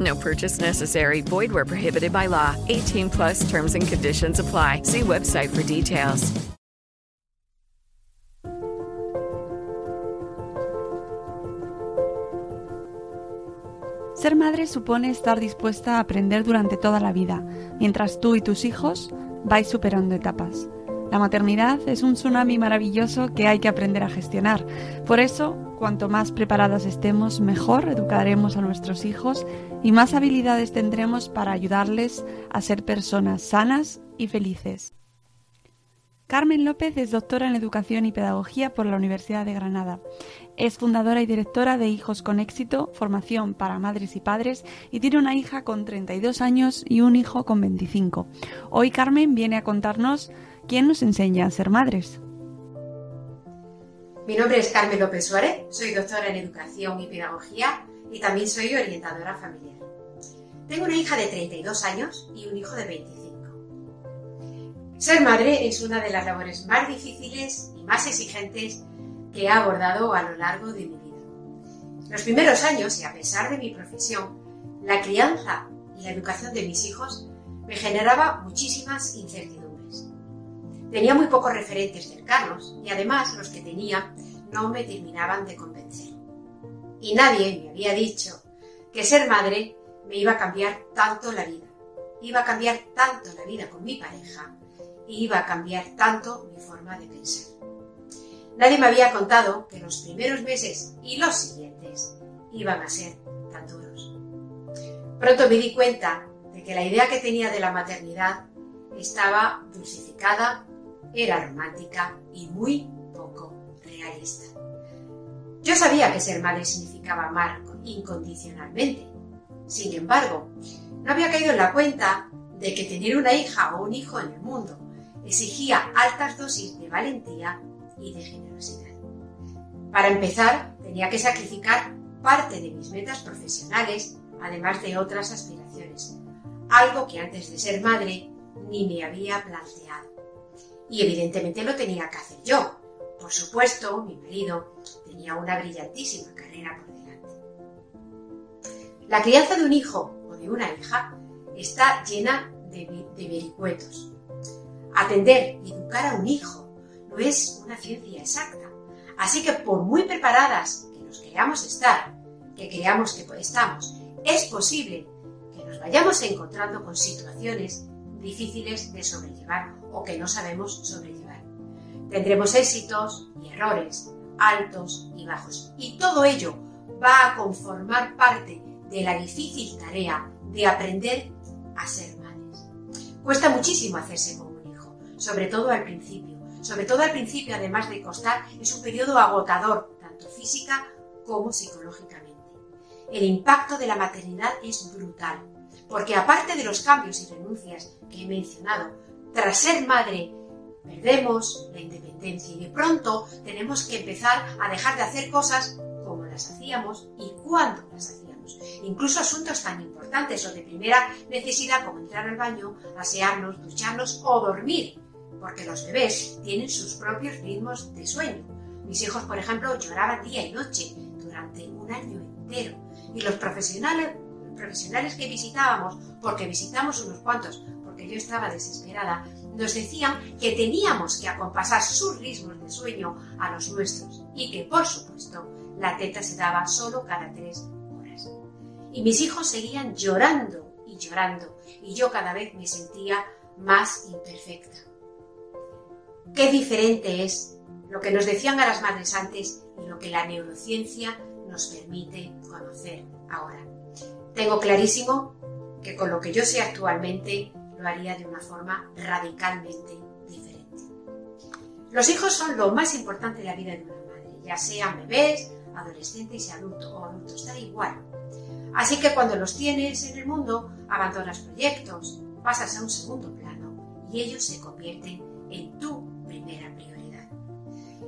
No purchase necessary. Void where prohibited by law. 18 plus terms and conditions apply. See website for details. Ser madre supone estar dispuesta a aprender durante toda la vida, mientras tú y tus hijos vais superando etapas. La maternidad es un tsunami maravilloso que hay que aprender a gestionar. Por eso, cuanto más preparadas estemos, mejor educaremos a nuestros hijos y más habilidades tendremos para ayudarles a ser personas sanas y felices. Carmen López es doctora en Educación y Pedagogía por la Universidad de Granada. Es fundadora y directora de Hijos con Éxito, formación para madres y padres, y tiene una hija con 32 años y un hijo con 25. Hoy Carmen viene a contarnos quién nos enseña a ser madres. Mi nombre es Carmen López Suárez, soy doctora en Educación y Pedagogía y también soy orientadora familiar. Tengo una hija de 32 años y un hijo de 25. Ser madre es una de las labores más difíciles y más exigentes que he abordado a lo largo de mi vida. Los primeros años, y a pesar de mi profesión, la crianza y la educación de mis hijos me generaba muchísimas incertidumbres. Tenía muy pocos referentes cercanos y además los que tenía no me terminaban de convencer. Y nadie me había dicho que ser madre me iba a cambiar tanto la vida, iba a cambiar tanto la vida con mi pareja y iba a cambiar tanto mi forma de pensar. Nadie me había contado que los primeros meses y los siguientes iban a ser tan duros. Pronto me di cuenta de que la idea que tenía de la maternidad estaba dulcificada, era romántica y muy poco realista. Yo sabía que ser madre significaba amar incondicionalmente. Sin embargo, no había caído en la cuenta de que tener una hija o un hijo en el mundo exigía altas dosis de valentía y de generosidad. Para empezar, tenía que sacrificar parte de mis metas profesionales, además de otras aspiraciones, algo que antes de ser madre ni me había planteado. Y evidentemente lo tenía que hacer yo. Por supuesto, mi marido tenía una brillantísima carrera por delante. La crianza de un hijo o de una hija está llena de, de vericuetos. Atender y educar a un hijo no es una ciencia exacta. Así que por muy preparadas que nos creamos estar, que creamos que estamos, es posible que nos vayamos encontrando con situaciones difíciles de sobrellevar o que no sabemos sobrellevar. Tendremos éxitos y errores, altos y bajos. Y todo ello va a conformar parte de la difícil tarea de aprender a ser madres. Cuesta muchísimo hacerse con un hijo, sobre todo al principio. Sobre todo al principio, además de costar, es un periodo agotador, tanto física como psicológicamente. El impacto de la maternidad es brutal, porque aparte de los cambios y renuncias que he mencionado, tras ser madre perdemos la independencia y de pronto tenemos que empezar a dejar de hacer cosas como las hacíamos y cuándo las hacíamos. Incluso asuntos tan importantes o de primera necesidad como entrar al baño, asearnos, ducharnos o dormir, porque los bebés tienen sus propios ritmos de sueño. Mis hijos, por ejemplo, lloraban día y noche durante un año entero y los profesionales profesionales que visitábamos, porque visitamos unos cuantos, porque yo estaba desesperada, nos decían que teníamos que acompasar sus ritmos de sueño a los nuestros y que, por supuesto, la teta se daba solo cada tres horas. Y mis hijos seguían llorando y llorando y yo cada vez me sentía más imperfecta. qué diferente es lo que nos decían a las madres antes y lo que la neurociencia nos permite conocer ahora. Tengo clarísimo que con lo que yo sé actualmente lo haría de una forma radicalmente diferente. Los hijos son lo más importante de la vida de una madre, ya sean bebés, adolescentes y adultos o adultos, da igual. Así que cuando los tienes en el mundo, abandonas proyectos, pasas a un segundo plano y ellos se convierten en tu primera prioridad.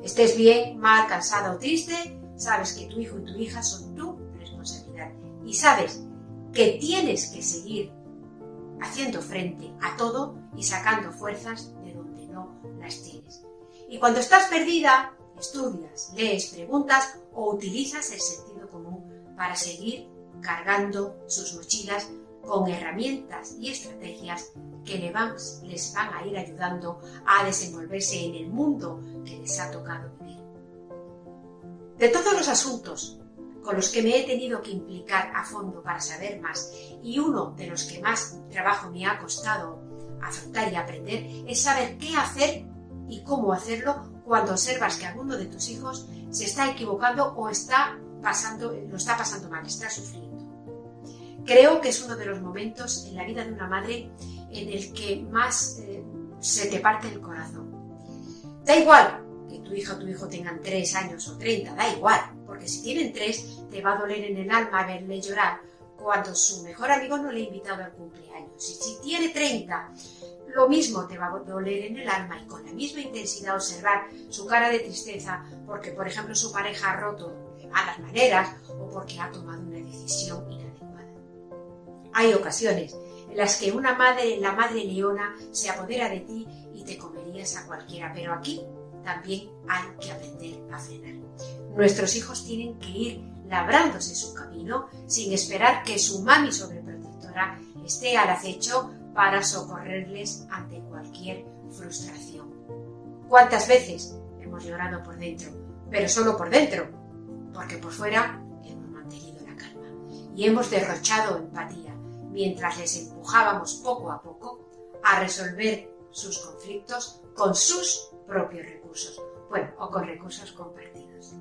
Estés bien, mal, cansada o triste, sabes que tu hijo y tu hija son tu responsabilidad y sabes que tienes que seguir haciendo frente a todo y sacando fuerzas de donde no las tienes. Y cuando estás perdida, estudias, lees, preguntas o utilizas el sentido común para seguir cargando sus mochilas con herramientas y estrategias que les van a ir ayudando a desenvolverse en el mundo que les ha tocado vivir. De todos los asuntos con los que me he tenido que implicar a fondo para saber más y uno de los que más trabajo me ha costado afrontar y aprender es saber qué hacer y cómo hacerlo cuando observas que alguno de tus hijos se está equivocando o está pasando, lo está pasando mal, está sufriendo. Creo que es uno de los momentos en la vida de una madre en el que más eh, se te parte el corazón. Da igual que tu hija o tu hijo tengan tres años o 30, da igual, porque si tienen tres te va a doler en el alma verle llorar cuando su mejor amigo no le ha invitado al cumpleaños. Y si tiene 30, lo mismo te va a doler en el alma y con la misma intensidad observar su cara de tristeza porque, por ejemplo, su pareja ha roto a las maneras o porque ha tomado una decisión inadecuada. Hay ocasiones en las que una madre, la madre leona, se apodera de ti y te comerías a cualquiera, pero aquí también hay que aprender a frenar. Nuestros hijos tienen que ir labrándose su camino sin esperar que su mami sobreprotectora esté al acecho para socorrerles ante cualquier frustración. ¿Cuántas veces hemos llorado por dentro? Pero solo por dentro, porque por fuera hemos mantenido la calma y hemos derrochado empatía mientras les empujábamos poco a poco a resolver sus conflictos con sus propios recursos, bueno, o con recursos compartidos.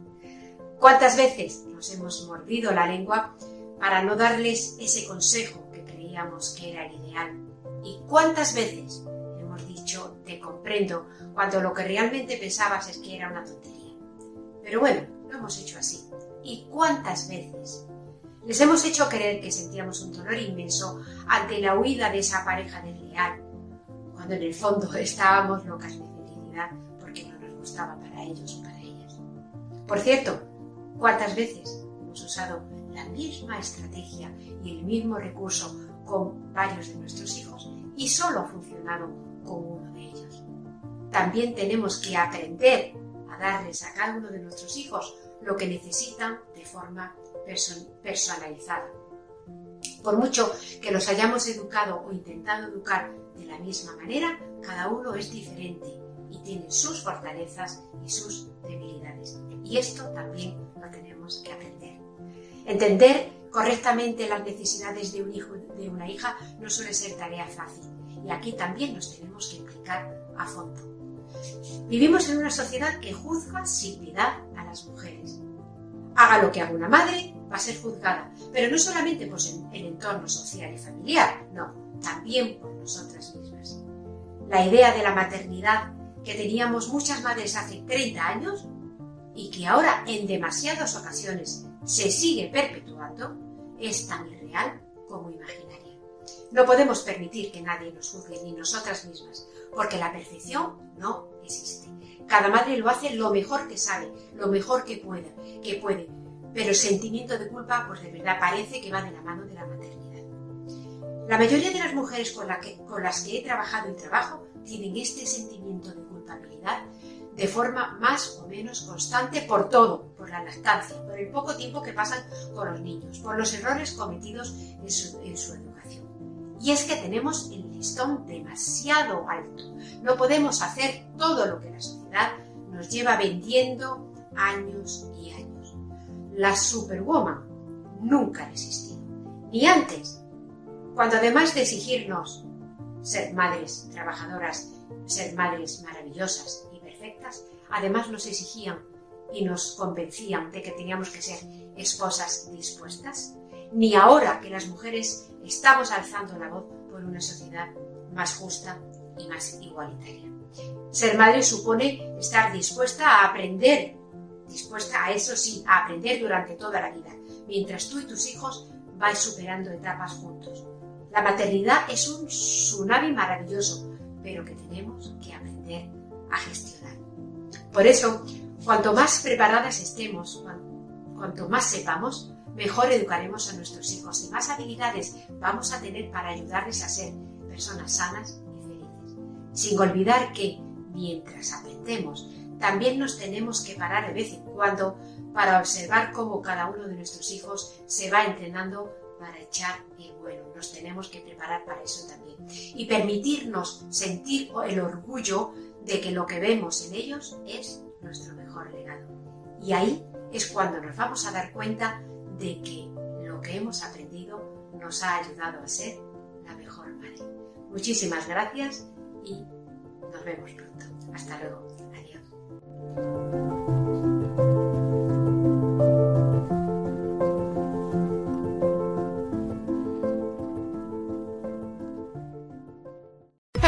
¿Cuántas veces nos hemos mordido la lengua para no darles ese consejo que creíamos que era el ideal? ¿Y cuántas veces hemos dicho te comprendo cuando lo que realmente pensabas es que era una tontería? Pero bueno, lo hemos hecho así. ¿Y cuántas veces les hemos hecho creer que sentíamos un dolor inmenso ante la huida de esa pareja desleal, cuando en el fondo estábamos locas de felicidad porque no nos gustaba para ellos o para ellas? Por cierto, ¿Cuántas veces hemos usado la misma estrategia y el mismo recurso con varios de nuestros hijos y solo ha funcionado con uno de ellos? También tenemos que aprender a darles a cada uno de nuestros hijos lo que necesitan de forma personalizada. Por mucho que los hayamos educado o intentado educar de la misma manera, cada uno es diferente y tiene sus fortalezas y sus debilidades. Y esto también lo tenemos que aprender. Entender correctamente las necesidades de un hijo de una hija no suele ser tarea fácil. Y aquí también nos tenemos que implicar a fondo. Vivimos en una sociedad que juzga sin piedad a las mujeres. Haga lo que haga una madre, va a ser juzgada, pero no solamente por el entorno social y familiar, no, también por nosotras mismas. La idea de la maternidad que teníamos muchas madres hace 30 años y que ahora en demasiadas ocasiones se sigue perpetuando, es tan irreal como imaginaria. No podemos permitir que nadie nos juzgue, ni nosotras mismas, porque la perfección no existe. Cada madre lo hace lo mejor que sabe, lo mejor que puede, que puede, pero el sentimiento de culpa, pues de verdad parece que va de la mano de la maternidad. La mayoría de las mujeres con, las que he trabajado y trabajo tienen este sentimiento de culpabilidad de forma más o menos constante por todo, por la lactancia, por el poco tiempo que pasan con los niños, por los errores cometidos en su, educación. Y es que tenemos el listón demasiado alto. No podemos hacer todo lo que la sociedad nos lleva vendiendo años y años. La superwoman nunca ha existido, ni antes, cuando además de exigirnos ser madres trabajadoras, ser madres maravillosas y perfectas, además nos exigían y nos convencían de que teníamos que ser esposas dispuestas, ni ahora que las mujeres estamos alzando la voz por una sociedad más justa y más igualitaria. Ser madre supone estar dispuesta a aprender, dispuesta a eso sí, a aprender durante toda la vida, mientras tú y tus hijos vais superando etapas juntos. La maternidad es un tsunami maravilloso, pero que tenemos que aprender a gestionar. Por eso, cuanto más preparadas estemos, cuanto más sepamos, mejor educaremos a nuestros hijos y más habilidades vamos a tener para ayudarles a ser personas sanas y felices. Sin olvidar que, mientras aprendemos, también nos tenemos que parar de vez en cuando para observar cómo cada uno de nuestros hijos se va entrenando para echar el vuelo. Nos tenemos que preparar para eso también. Y permitirnos sentir el orgullo de que lo que vemos en ellos es nuestro mejor legado. Y ahí es cuando nos vamos a dar cuenta de que lo que hemos aprendido nos ha ayudado a ser la mejor madre. Muchísimas gracias y nos vemos pronto. Hasta luego. Adiós.